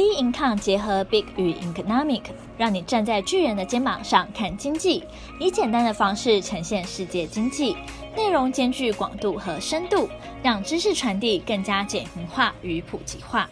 B income 结合 Big 与 Economic，让你站在巨人的肩膀上看经济，以简单的方式呈现世界经济，内容兼具广度和深度，让知识传递更加简明化与普及化。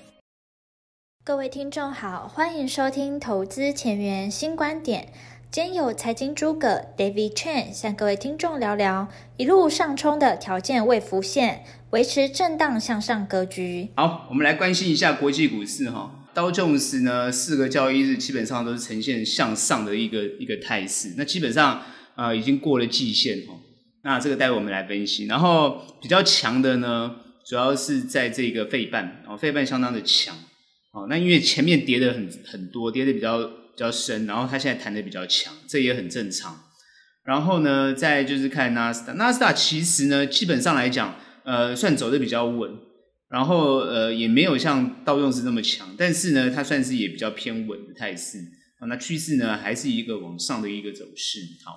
各位听众好，欢迎收听投资前沿新观点。今天有财经诸葛 David Chen 向各位听众聊聊一路上冲的条件未浮现，维持震荡向上格局。好，我们来关心一下国际股市哈。道琼斯呢，四个交易日基本上都是呈现向上的一个一个态势，那基本上呃已经过了季线哦。那这个待会我们来分析。然后比较强的呢，主要是在这个费半哦，费半相当的强哦。那因为前面跌的很很多，跌的比较比较深，然后它现在弹的比较强，这也很正常。然后呢，再就是看纳斯达，纳斯达其实呢，基本上来讲，呃，算走的比较稳。然后呃也没有像道琼斯那么强，但是呢，它算是也比较偏稳的态势啊。那趋势呢还是一个往上的一个走势。好，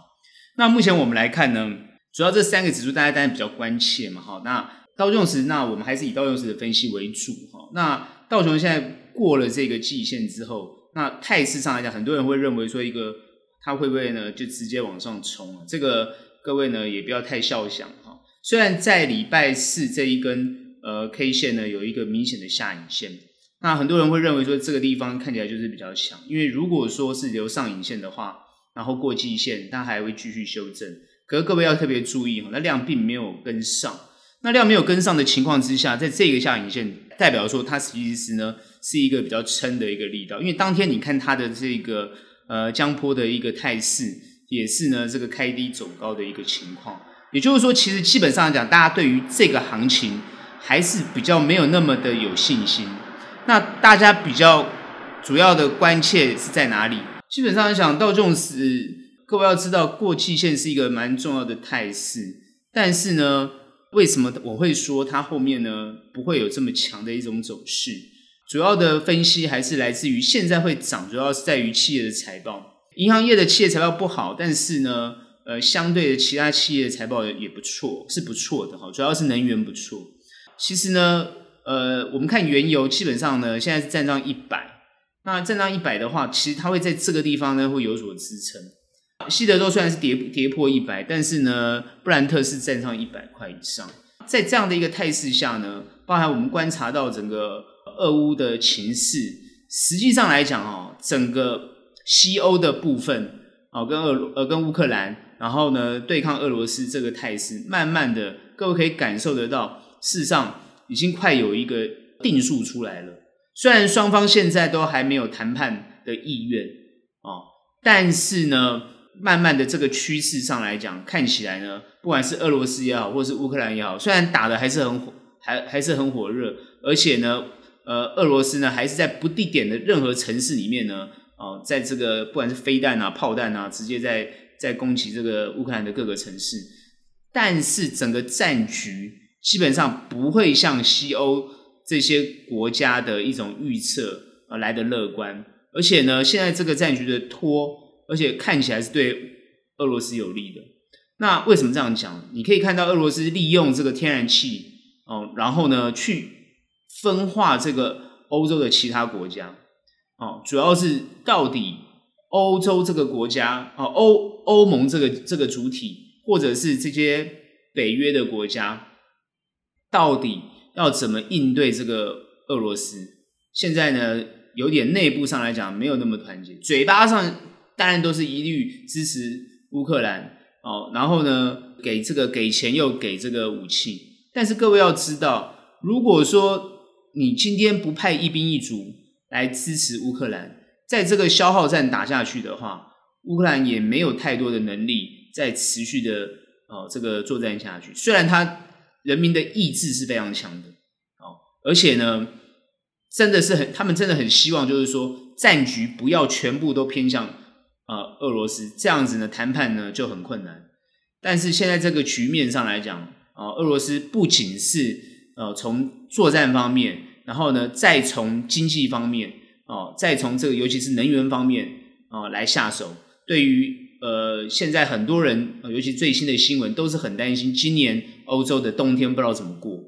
那目前我们来看呢，主要这三个指数大家当然比较关切嘛。好，那道琼斯，那我们还是以道琼斯的分析为主。哈，那道琼现在过了这个季线之后，那态势上来讲，很多人会认为说一个它会不会呢就直接往上冲啊？这个各位呢也不要太笑想哈。虽然在礼拜四这一根。呃，K 线呢有一个明显的下影线，那很多人会认为说这个地方看起来就是比较强，因为如果说是留上影线的话，然后过季线，它还会继续修正。可是各位要特别注意哈，那量并没有跟上，那量没有跟上的情况之下，在这个下影线代表说它其实呢是一个比较撑的一个力道，因为当天你看它的这个呃江坡的一个态势，也是呢这个开低走高的一个情况，也就是说，其实基本上来讲，大家对于这个行情。还是比较没有那么的有信心。那大家比较主要的关切是在哪里？基本上想到这种时，各位要知道过季线是一个蛮重要的态势。但是呢，为什么我会说它后面呢不会有这么强的一种走势？主要的分析还是来自于现在会涨，主要是在于企业的财报。银行业的企业财报不好，但是呢，呃，相对的其他企业的财报也不错，是不错的哈。主要是能源不错。其实呢，呃，我们看原油，基本上呢，现在是站上一百。那站上一百的话，其实它会在这个地方呢，会有所支撑。西德州虽然是跌跌破一百，但是呢，布兰特是站上一百块以上。在这样的一个态势下呢，包含我们观察到整个俄乌的情势，实际上来讲哦，整个西欧的部分哦，跟俄呃跟乌克兰，然后呢对抗俄罗斯这个态势，慢慢的各位可以感受得到。事实上，已经快有一个定数出来了。虽然双方现在都还没有谈判的意愿哦，但是呢，慢慢的这个趋势上来讲，看起来呢，不管是俄罗斯也好，或是乌克兰也好，虽然打得还是很火，还还是很火热，而且呢，呃，俄罗斯呢还是在不地点的任何城市里面呢，哦，在这个不管是飞弹啊、炮弹啊，直接在在攻击这个乌克兰的各个城市，但是整个战局。基本上不会像西欧这些国家的一种预测而来的乐观，而且呢，现在这个战局的拖，而且看起来是对俄罗斯有利的。那为什么这样讲？你可以看到俄罗斯利用这个天然气哦，然后呢去分化这个欧洲的其他国家哦，主要是到底欧洲这个国家哦，欧欧盟这个这个主体，或者是这些北约的国家。到底要怎么应对这个俄罗斯？现在呢，有点内部上来讲没有那么团结，嘴巴上当然都是一律支持乌克兰哦，然后呢，给这个给钱又给这个武器。但是各位要知道，如果说你今天不派一兵一卒来支持乌克兰，在这个消耗战打下去的话，乌克兰也没有太多的能力再持续的哦这个作战下去。虽然他。人民的意志是非常强的，哦，而且呢，真的是很，他们真的很希望，就是说战局不要全部都偏向呃俄罗斯，这样子呢谈判呢就很困难。但是现在这个局面上来讲，啊、俄罗斯不仅是呃从作战方面，然后呢再从经济方面，哦、再从这个尤其是能源方面啊、来下手，对于。呃，现在很多人，尤其最新的新闻，都是很担心今年欧洲的冬天不知道怎么过。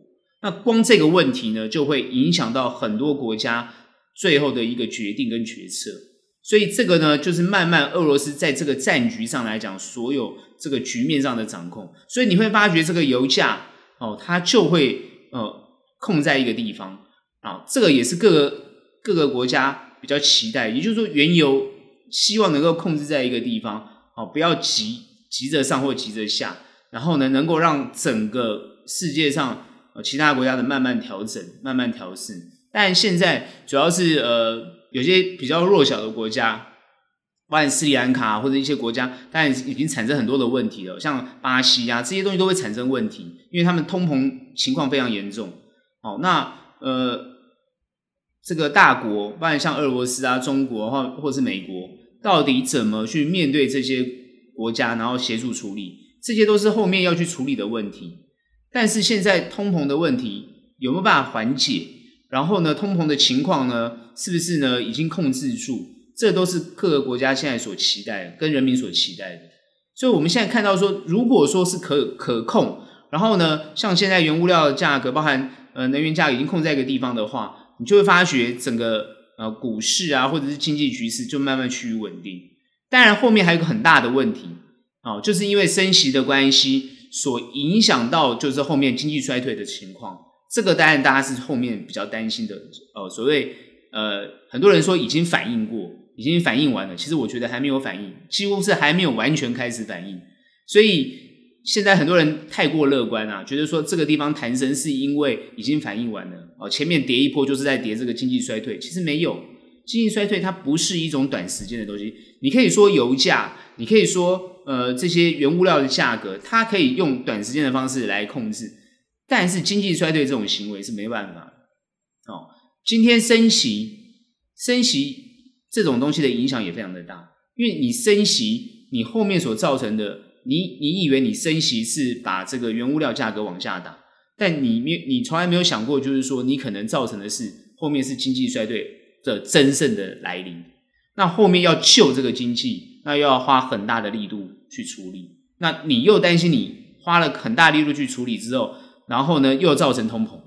那光这个问题呢，就会影响到很多国家最后的一个决定跟决策。所以这个呢，就是慢慢俄罗斯在这个战局上来讲，所有这个局面上的掌控。所以你会发觉这个油价哦，它就会呃控在一个地方啊，这个也是各个各个国家比较期待，也就是说原油希望能够控制在一个地方哦，不要急急着上或急着下，然后呢，能够让整个世界上呃其他国家的慢慢调整、慢慢调适。但现在主要是呃。有些比较弱小的国家，包括斯里兰卡或者一些国家，当然已经产生很多的问题了。像巴西啊，这些东西都会产生问题，因为他们通膨情况非常严重。好，那呃，这个大国，包括像俄罗斯啊、中国或或是美国，到底怎么去面对这些国家，然后协助处理，这些都是后面要去处理的问题。但是现在通膨的问题有没有办法缓解？然后呢，通膨的情况呢？是不是呢？已经控制住，这都是各个国家现在所期待，跟人民所期待的。所以，我们现在看到说，如果说是可可控，然后呢，像现在原物料的价格，包含呃能源价格已经控在一个地方的话，你就会发觉整个呃股市啊，或者是经济局势就慢慢趋于稳定。当然，后面还有个很大的问题哦，就是因为升息的关系，所影响到就是后面经济衰退的情况。这个当然大家是后面比较担心的哦，所谓。呃，很多人说已经反应过，已经反应完了。其实我觉得还没有反应，几乎是还没有完全开始反应。所以现在很多人太过乐观啊，觉得说这个地方弹升是因为已经反应完了哦，前面跌一波就是在跌这个经济衰退。其实没有，经济衰退它不是一种短时间的东西。你可以说油价，你可以说呃这些原物料的价格，它可以用短时间的方式来控制，但是经济衰退这种行为是没办法哦。今天升息，升息这种东西的影响也非常的大，因为你升息，你后面所造成的，你你以为你升息是把这个原物料价格往下打，但你没你从来没有想过，就是说你可能造成的是后面是经济衰退的真正的来临，那后面要救这个经济，那又要花很大的力度去处理，那你又担心你花了很大力度去处理之后，然后呢又造成通膨。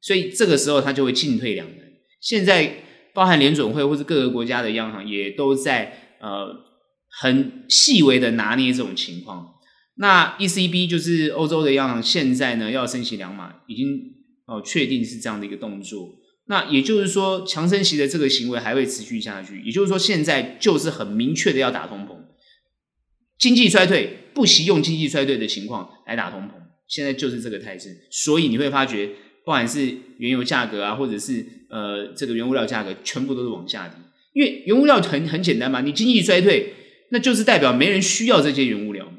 所以这个时候，它就会进退两难。现在，包含联准会或是各个国家的央行，也都在呃很细微的拿捏这种情况。那 ECB 就是欧洲的央行，现在呢要升息两码，已经哦确定是这样的一个动作。那也就是说，强升息的这个行为还会持续下去。也就是说，现在就是很明确的要打通膨，经济衰退不惜用经济衰退的情况来打通膨，现在就是这个态势。所以你会发觉。不管是原油价格啊，或者是呃这个原物料价格，全部都是往下跌。因为原物料很很简单嘛，你经济衰退，那就是代表没人需要这些原物料嘛。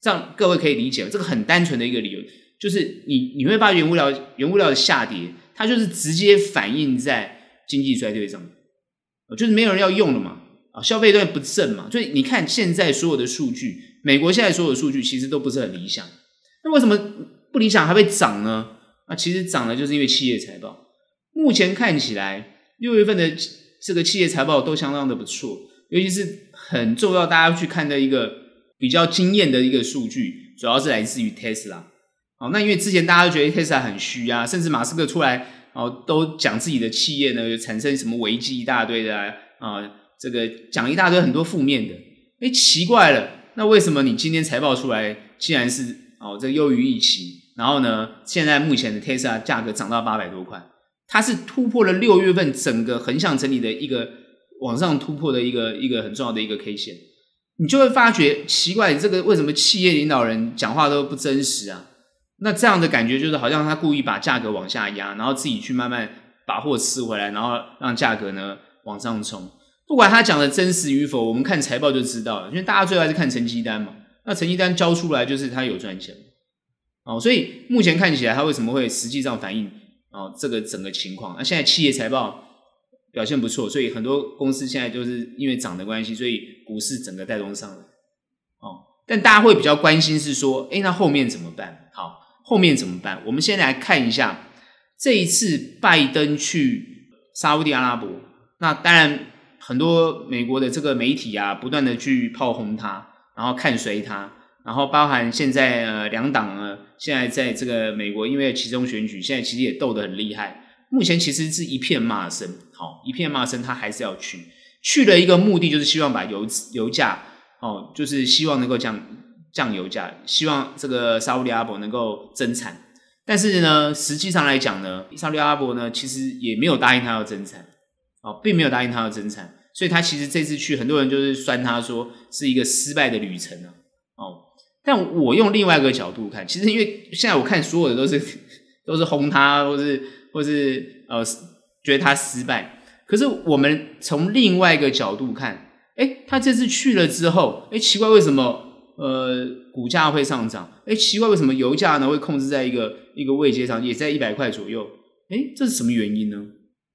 这样各位可以理解，这个很单纯的一个理由，就是你你会发现原物料原物料的下跌，它就是直接反映在经济衰退上，就是没有人要用了嘛，啊消费端不振嘛。所以你看现在所有的数据，美国现在所有的数据其实都不是很理想。那为什么不理想还会涨呢？那其实涨了，就是因为企业财报。目前看起来，六月份的这个企业财报都相当的不错，尤其是很重要，大家去看的一个比较惊艳的一个数据，主要是来自于 Tesla。哦，那因为之前大家都觉得 Tesla 很虚啊，甚至马斯克出来哦，都讲自己的企业呢产生什么危机一大堆的啊，啊这个讲一大堆很多负面的。哎，奇怪了，那为什么你今天财报出来，竟然是哦这优于预期？然后呢，现在目前的 Tesla 价格涨到八百多块，它是突破了六月份整个横向整理的一个往上突破的一个一个很重要的一个 K 线，你就会发觉奇怪，这个为什么企业领导人讲话都不真实啊？那这样的感觉就是好像他故意把价格往下压，然后自己去慢慢把货吃回来，然后让价格呢往上冲。不管他讲的真实与否，我们看财报就知道了，因为大家最后还是看成绩单嘛。那成绩单交出来就是他有赚钱。哦，所以目前看起来，他为什么会实际上反映哦这个整个情况？那现在企业财报表现不错，所以很多公司现在就是因为涨的关系，所以股市整个带动上来。哦，但大家会比较关心是说，诶，那后面怎么办？好，后面怎么办？我们先来看一下这一次拜登去沙乌地阿拉伯，那当然很多美国的这个媒体啊，不断的去炮轰他，然后看衰他。然后包含现在呃两党呢，现在在这个美国因为其中选举，现在其实也斗得很厉害。目前其实是一片骂声，好，一片骂声，他还是要去，去了一个目的就是希望把油油价，哦，就是希望能够降降油价，希望这个沙乌地阿伯能够增产。但是呢，实际上来讲呢，沙乌地阿伯呢，其实也没有答应他要增产，哦，并没有答应他要增产，所以他其实这次去，很多人就是酸他说是一个失败的旅程啊，哦，但我用另外一个角度看，其实因为现在我看所有的都是 都是轰他，或是或是呃觉得他失败，可是我们从另外一个角度看，诶，他这次去了之后，诶，奇怪为什么？呃，股价会上涨，哎，奇怪，为什么油价呢会控制在一个一个位阶上，也在一百块左右？哎，这是什么原因呢？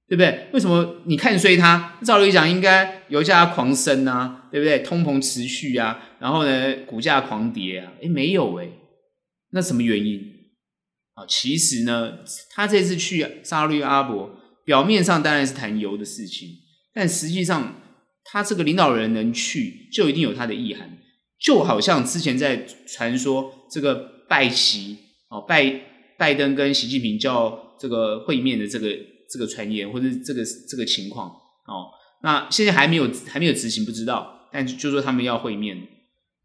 对不对？为什么你看衰它？照理讲，应该油价狂升啊，对不对？通膨持续啊，然后呢，股价狂跌啊？哎，没有哎，那什么原因？啊，其实呢，他这次去沙乌地阿伯，表面上当然是谈油的事情，但实际上，他这个领导人能去，就一定有他的意涵。就好像之前在传说这个拜习哦，拜拜登跟习近平叫这个会面的这个这个传言，或者这个这个情况哦，那现在还没有还没有执行，不知道，但就说他们要会面。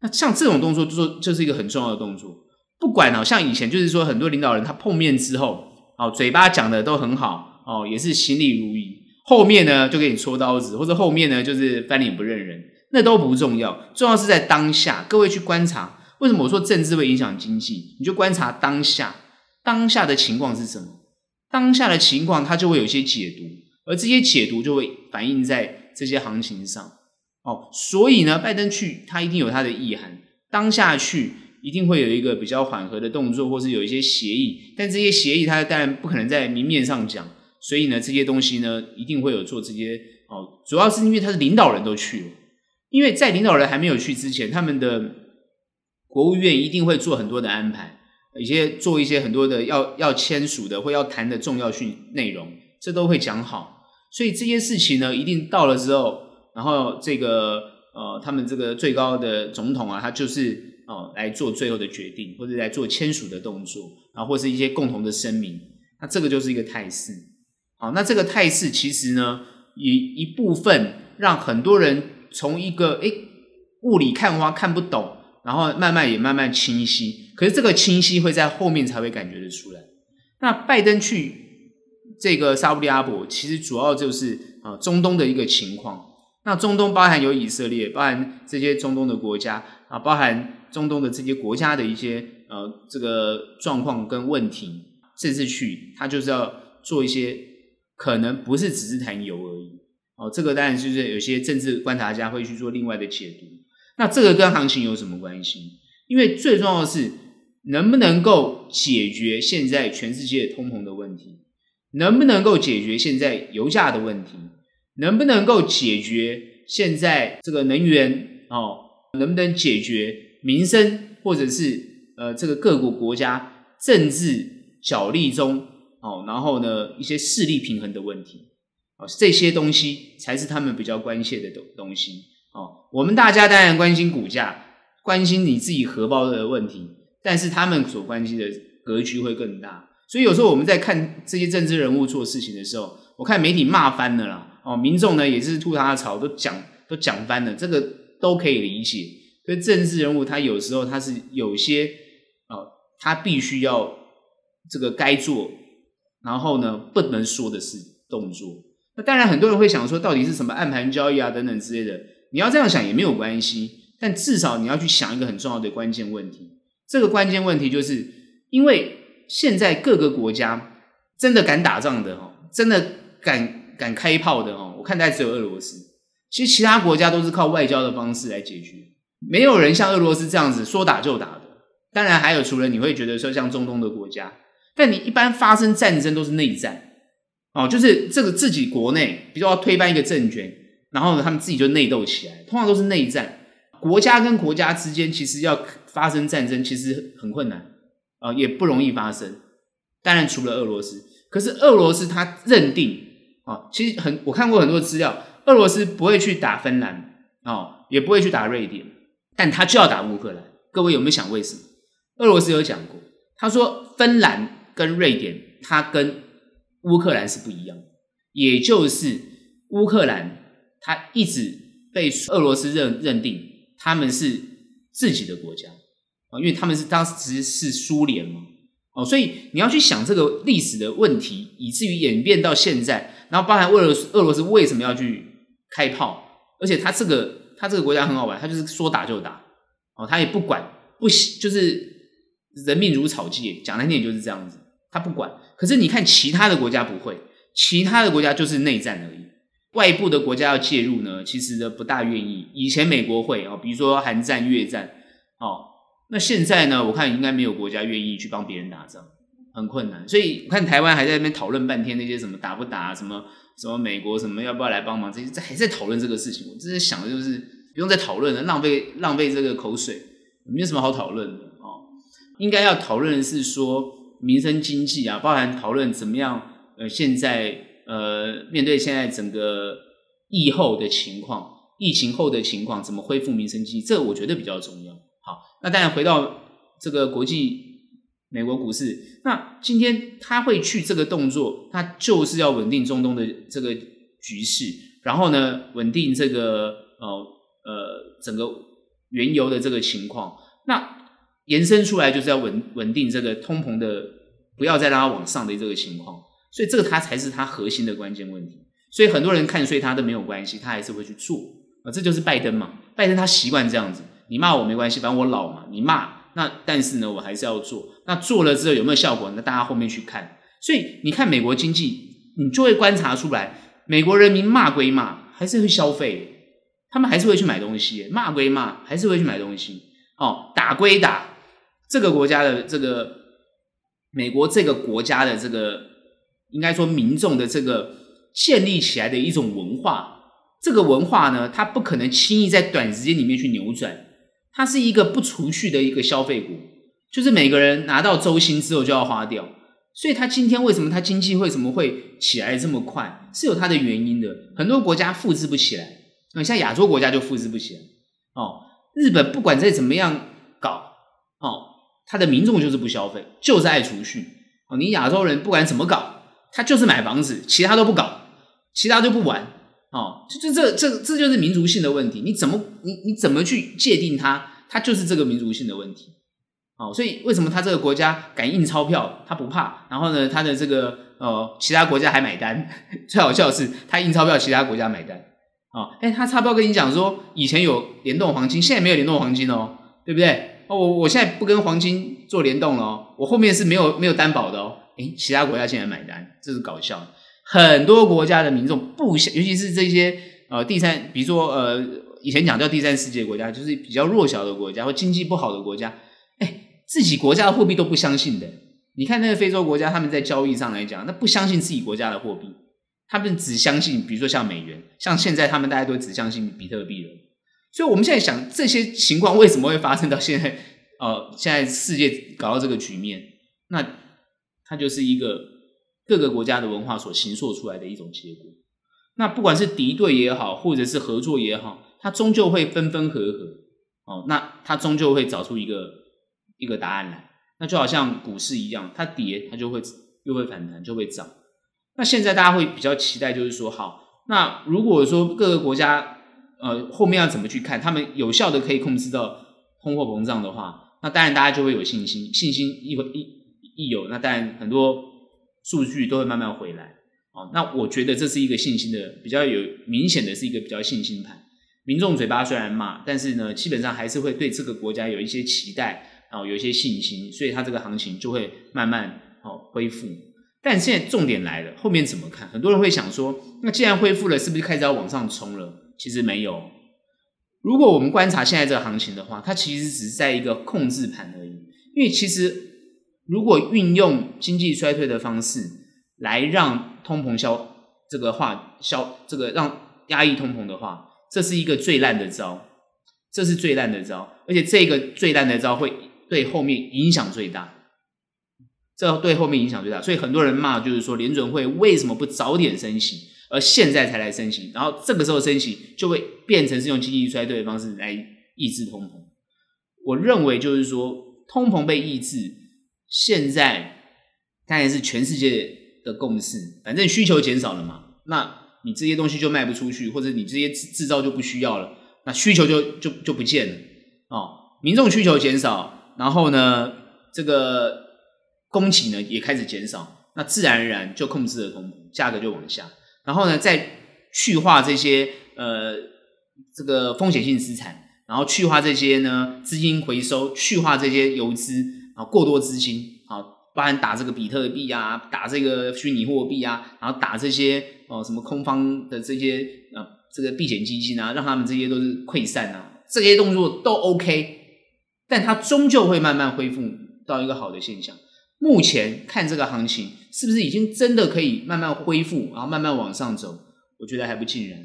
那像这种动作，就说这是一个很重要的动作。不管哦，像以前就是说很多领导人他碰面之后哦，嘴巴讲的都很好哦，也是心里如意，后面呢就给你戳刀子，或者后面呢就是翻脸不认人。那都不重要，重要是在当下。各位去观察，为什么我说政治会影响经济？你就观察当下，当下的情况是什么？当下的情况，它就会有一些解读，而这些解读就会反映在这些行情上。哦，所以呢，拜登去，他一定有他的意涵。当下去，一定会有一个比较缓和的动作，或是有一些协议。但这些协议，他当然不可能在明面上讲。所以呢，这些东西呢，一定会有做这些。哦，主要是因为他的领导人都去了。因为在领导人还没有去之前，他们的国务院一定会做很多的安排，一些做一些很多的要要签署的或要谈的重要讯内容，这都会讲好。所以这些事情呢，一定到了之后，然后这个呃，他们这个最高的总统啊，他就是哦、来做最后的决定，或者来做签署的动作，啊，或是一些共同的声明。那这个就是一个态势。好，那这个态势其实呢，一一部分让很多人。从一个诶雾里看花看不懂，然后慢慢也慢慢清晰。可是这个清晰会在后面才会感觉得出来。那拜登去这个沙乌地阿拉伯，其实主要就是啊中东的一个情况。那中东包含有以色列，包含这些中东的国家啊，包含中东的这些国家的一些呃这个状况跟问题。这次去他就是要做一些可能不是只是谈油而已。哦，这个当然就是有些政治观察家会去做另外的解读。那这个跟行情有什么关系？因为最重要的是能不能够解决现在全世界通膨的问题，能不能够解决现在油价的问题，能不能够解决现在这个能源哦，能不能解决民生或者是呃这个各国国家政治角力中哦，然后呢一些势力平衡的问题。哦，这些东西才是他们比较关切的东东西。哦，我们大家当然关心股价，关心你自己荷包的问题，但是他们所关心的格局会更大。所以有时候我们在看这些政治人物做事情的时候，我看媒体骂翻了啦。哦，民众呢也是吐他的槽，都讲都讲翻了，这个都可以理解。所以政治人物他有时候他是有些哦，他必须要这个该做，然后呢不能说的是动作。那当然，很多人会想说，到底是什么暗盘交易啊等等之类的。你要这样想也没有关系，但至少你要去想一个很重要的关键问题。这个关键问题就是，因为现在各个国家真的敢打仗的哦，真的敢敢开炮的哦，我看大概只有俄罗斯。其实其他国家都是靠外交的方式来解决，没有人像俄罗斯这样子说打就打的。当然还有，除了你会觉得说像中东的国家，但你一般发生战争都是内战。哦，就是这个自己国内，比如说要推翻一个政权，然后呢，他们自己就内斗起来，通常都是内战。国家跟国家之间其实要发生战争，其实很困难啊，也不容易发生。当然，除了俄罗斯，可是俄罗斯他认定啊，其实很，我看过很多资料，俄罗斯不会去打芬兰啊，也不会去打瑞典，但他就要打乌克兰。各位有没有想为什么？俄罗斯有讲过，他说芬兰跟瑞典，它跟乌克兰是不一样的，也就是乌克兰他一直被俄罗斯认认定他们是自己的国家啊，因为他们是当时是苏联嘛，哦，所以你要去想这个历史的问题，以至于演变到现在，然后包含俄罗斯俄罗斯为什么要去开炮，而且他这个他这个国家很好玩，他就是说打就打，哦，他也不管不就是人命如草芥，讲难听点就是这样子。他不管，可是你看其他的国家不会，其他的国家就是内战而已。外部的国家要介入呢，其实呢不大愿意。以前美国会哦，比如说韩战、越战哦，那现在呢，我看应该没有国家愿意去帮别人打仗，很困难。所以我看台湾还在那边讨论半天那些什么打不打，什么什么美国什么要不要来帮忙，这些还在讨论这个事情。我真的想的就是不用再讨论了，浪费浪费这个口水，没有什么好讨论的哦。应该要讨论的是说。民生经济啊，包含讨论怎么样，呃，现在呃，面对现在整个疫后的情况，疫情后的情况，怎么恢复民生经济，这个我觉得比较重要。好，那当然回到这个国际美国股市，那今天他会去这个动作，他就是要稳定中东的这个局势，然后呢，稳定这个呃呃整个原油的这个情况，那。延伸出来就是要稳稳定这个通膨的，不要再让它往上的这个情况，所以这个它才是它核心的关键问题。所以很多人看衰它都没有关系，他还是会去做啊，这就是拜登嘛。拜登他习惯这样子，你骂我没关系，反正我老嘛，你骂那但是呢，我还是要做。那做了之后有没有效果？那大家后面去看。所以你看美国经济，你就会观察出来，美国人民骂归骂，还是会消费，他们还是会去买东西，骂归骂，还是会去买东西。哦，打归打。这个国家的这个美国这个国家的这个应该说民众的这个建立起来的一种文化，这个文化呢，它不可能轻易在短时间里面去扭转，它是一个不储蓄的一个消费国，就是每个人拿到周薪之后就要花掉，所以它今天为什么它经济为什么会起来这么快，是有它的原因的。很多国家复制不起来，像亚洲国家就复制不起来哦。日本不管再怎么样搞。他的民众就是不消费，就是爱储蓄哦。你亚洲人不管怎么搞，他就是买房子，其他都不搞，其他就不玩哦。就就这这这就是民族性的问题。你怎么你你怎么去界定它？它就是这个民族性的问题哦。所以为什么他这个国家敢印钞票，他不怕？然后呢，他的这个呃其他国家还买单。最好笑的是，他印钞票，其他国家买单哦。哎，他差不多跟你讲说，以前有联动黄金，现在没有联动黄金哦，对不对？我我现在不跟黄金做联动了哦，我后面是没有没有担保的哦。诶，其他国家现在买单，这是搞笑。很多国家的民众不想，尤其是这些呃第三，比如说呃以前讲叫第三世界国家，就是比较弱小的国家或经济不好的国家，诶，自己国家的货币都不相信的。你看那个非洲国家，他们在交易上来讲，那不相信自己国家的货币，他们只相信，比如说像美元，像现在他们大家都只相信比特币了。所以我们现在想这些情况为什么会发生到现在？呃，现在世界搞到这个局面，那它就是一个各个国家的文化所形塑出来的一种结果。那不管是敌对也好，或者是合作也好，它终究会分分合合。哦，那它终究会找出一个一个答案来。那就好像股市一样，它跌它就会又会反弹，就会涨。那现在大家会比较期待，就是说，好，那如果说各个国家。呃，后面要怎么去看？他们有效的可以控制到通货膨胀的话，那当然大家就会有信心，信心一一一有，那当然很多数据都会慢慢回来。哦，那我觉得这是一个信心的比较有明显的是一个比较信心盘。民众嘴巴虽然骂，但是呢，基本上还是会对这个国家有一些期待，然后有一些信心，所以它这个行情就会慢慢哦恢复。但现在重点来了，后面怎么看？很多人会想说，那既然恢复了，是不是开始要往上冲了？其实没有。如果我们观察现在这个行情的话，它其实只是在一个控制盘而已。因为其实如果运用经济衰退的方式来让通膨消这个话消这个让压抑通膨的话，这是一个最烂的招，这是最烂的招，而且这个最烂的招会对后面影响最大。这对后面影响最大，所以很多人骂就是说联准会为什么不早点升息？而现在才来升息，然后这个时候升息就会变成是用经济衰退的方式来抑制通膨。我认为就是说，通膨被抑制，现在当然是全世界的共识，反正需求减少了嘛，那你这些东西就卖不出去，或者你这些制制造就不需要了，那需求就就就不见了哦。民众需求减少，然后呢，这个供给呢也开始减少，那自然而然就控制了通膨，价格就往下，然后呢再去化这些呃这个风险性资产。然后去化这些呢，资金回收，去化这些游资啊，过多资金啊，包含打这个比特币啊，打这个虚拟货币啊，然后打这些哦、什么空方的这些啊，这个避险基金啊，让他们这些都是溃散啊，这些动作都 OK，但它终究会慢慢恢复到一个好的现象。目前看这个行情是不是已经真的可以慢慢恢复，然后慢慢往上走？我觉得还不尽然。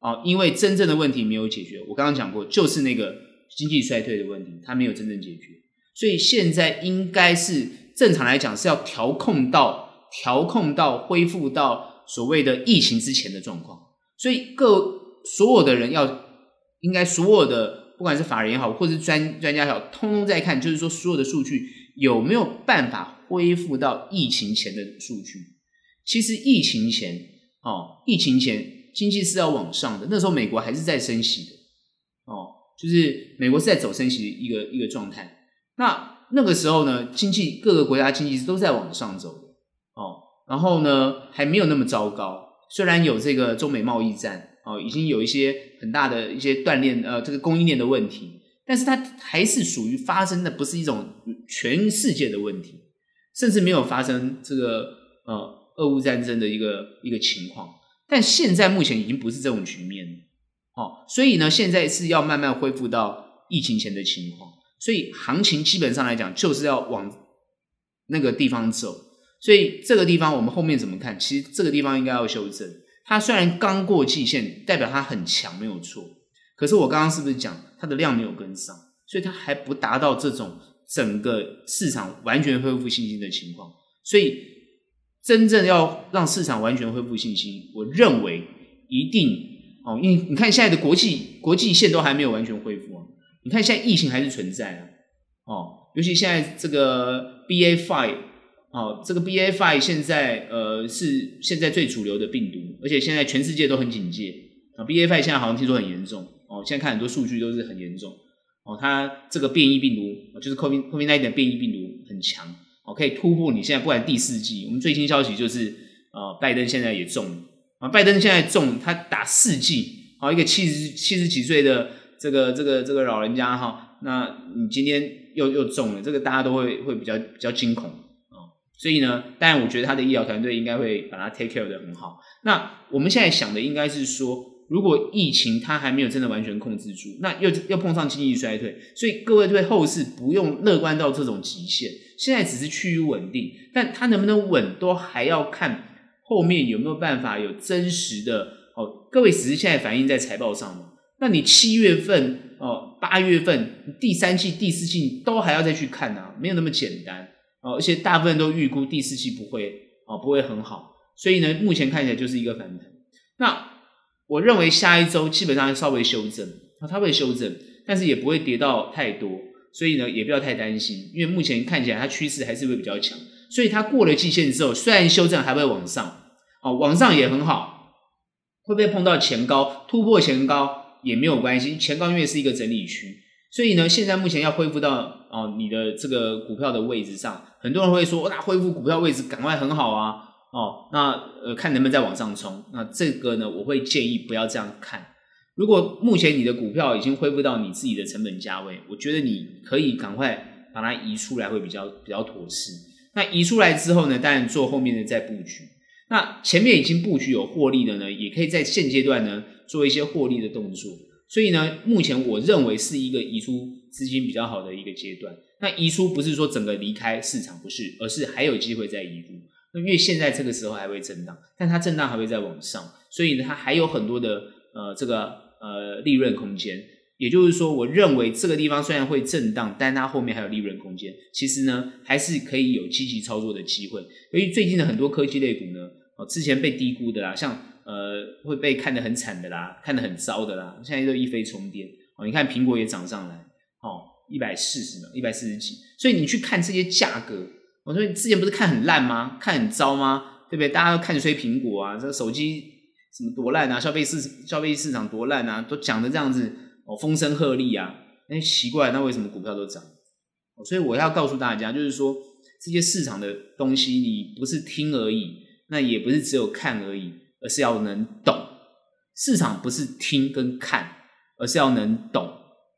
哦，因为真正的问题没有解决，我刚刚讲过，就是那个经济衰退的问题，它没有真正解决，所以现在应该是正常来讲是要调控到调控到恢复到所谓的疫情之前的状况，所以各所有的人要应该所有的不管是法人也好，或是专专家也好，通通在看，就是说所有的数据有没有办法恢复到疫情前的数据。其实疫情前哦，疫情前。经济是要往上的，那时候美国还是在升息的，哦，就是美国是在走升息的一个一个状态。那那个时候呢，经济各个国家经济都在往上走的，哦，然后呢还没有那么糟糕。虽然有这个中美贸易战，哦，已经有一些很大的一些锻炼，呃，这个供应链的问题，但是它还是属于发生的不是一种全世界的问题，甚至没有发生这个呃俄乌战争的一个一个情况。但现在目前已经不是这种局面了，哦，所以呢，现在是要慢慢恢复到疫情前的情况，所以行情基本上来讲就是要往那个地方走，所以这个地方我们后面怎么看？其实这个地方应该要修正。它虽然刚过季线，代表它很强，没有错。可是我刚刚是不是讲它的量没有跟上，所以它还不达到这种整个市场完全恢复信心的情况，所以。真正要让市场完全恢复信心，我认为一定哦，因为你看现在的国际国际线都还没有完全恢复啊。你看现在疫情还是存在啊，哦，尤其现在这个 BA five 哦，这个 BA five 现在呃是现在最主流的病毒，而且现在全世界都很警戒啊。BA five 现在好像听说很严重哦，现在看很多数据都是很严重哦，它这个变异病毒就是 COVID COVID nineteen 变异病毒很强。哦可以突破你现在不管第四剂，我们最新消息就是，呃，拜登现在也中了啊，拜登现在中，他打四剂，哦，一个七十七十几岁的这个这个这个老人家哈，那你今天又又中了，这个大家都会会比较比较惊恐啊，所以呢，当然我觉得他的医疗团队应该会把它 take care 的很好。那我们现在想的应该是说，如果疫情它还没有真的完全控制住，那又又碰上经济衰退，所以各位对后市不用乐观到这种极限。现在只是趋于稳定，但它能不能稳，都还要看后面有没有办法有真实的哦。各位只是现在反映在财报上嘛？那你七月份哦，八月份第三季、第四季都还要再去看啊，没有那么简单哦。而且大部分都预估第四季不会哦，不会很好，所以呢，目前看起来就是一个反弹。那我认为下一周基本上稍微修正，它会修正，但是也不会跌到太多。所以呢，也不要太担心，因为目前看起来它趋势还是会比较强。所以它过了季线之后，虽然修正还会往上，哦，往上也很好，会不会碰到前高突破前高也没有关系。前高因为是一个整理区，所以呢，现在目前要恢复到哦你的这个股票的位置上，很多人会说，那恢复股票位置赶快很好啊，哦，那呃看能不能再往上冲。那这个呢，我会建议不要这样看。如果目前你的股票已经恢复到你自己的成本价位，我觉得你可以赶快把它移出来，会比较比较妥适。那移出来之后呢，当然做后面的再布局。那前面已经布局有获利的呢，也可以在现阶段呢做一些获利的动作。所以呢，目前我认为是一个移出资金比较好的一个阶段。那移出不是说整个离开市场，不是，而是还有机会再移入。那因为现在这个时候还会震荡，但它震荡还会再往上，所以呢，它还有很多的呃这个。呃，利润空间，也就是说，我认为这个地方虽然会震荡，但它后面还有利润空间。其实呢，还是可以有积极操作的机会。由于最近的很多科技类股呢，哦，之前被低估的啦，像呃会被看得很惨的啦，看得很糟的啦，现在都一飞冲天。哦，你看苹果也涨上来，哦，一百四十呢，一百四十几。所以你去看这些价格，我说你之前不是看很烂吗？看很糟吗？对不对？大家都看衰苹果啊，这手机什么多烂啊，消费市消费市场多烂啊，都讲的这样子哦，风声鹤唳啊，哎，奇怪，那为什么股票都涨？所以我要告诉大家，就是说这些市场的东西，你不是听而已，那也不是只有看而已，而是要能懂。市场不是听跟看，而是要能懂。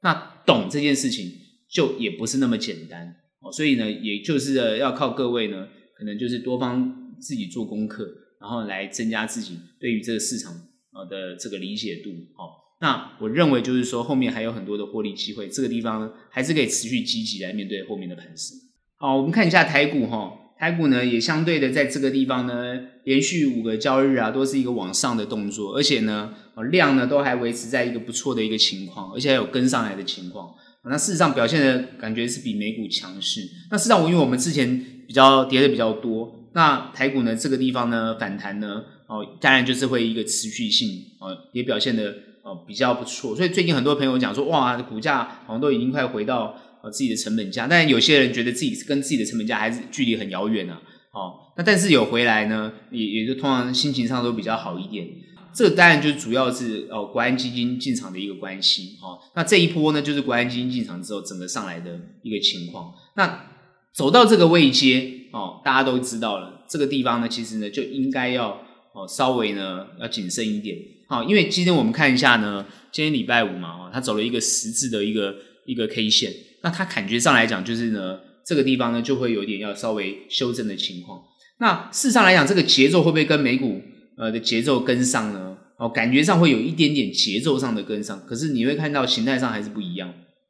那懂这件事情，就也不是那么简单哦。所以呢，也就是要靠各位呢，可能就是多帮自己做功课，然后来增加自己对于这个市场呃的这个理解度哦。那我认为就是说，后面还有很多的获利机会，这个地方呢，还是可以持续积极来面对后面的盘势。好，我们看一下台股哈，台股呢也相对的在这个地方呢，连续五个交易日啊，都是一个往上的动作，而且呢，量呢都还维持在一个不错的一个情况，而且还有跟上来的情况。那事实上表现的感觉是比美股强势。那事实上，我因为我们之前比较跌的比较多，那台股呢这个地方呢反弹呢，哦，当然就是会一个持续性，哦，也表现的。哦，比较不错，所以最近很多朋友讲说，哇，股价好像都已经快回到呃自己的成本价，但有些人觉得自己跟自己的成本价还是距离很遥远呢。哦，那但是有回来呢，也也就通常心情上都比较好一点。这当然就主要是哦国安基金进场的一个关系。哦，那这一波呢，就是国安基金进场之后整个上来的一个情况。那走到这个位阶，哦，大家都知道了，这个地方呢，其实呢就应该要哦稍微呢要谨慎一点。好，因为今天我们看一下呢，今天礼拜五嘛，哦，它走了一个十字的一个一个 K 线，那它感觉上来讲，就是呢，这个地方呢就会有点要稍微修正的情况。那事实上来讲，这个节奏会不会跟美股呃的节奏跟上呢？哦，感觉上会有一点点节奏上的跟上，可是你会看到形态上还是不一样。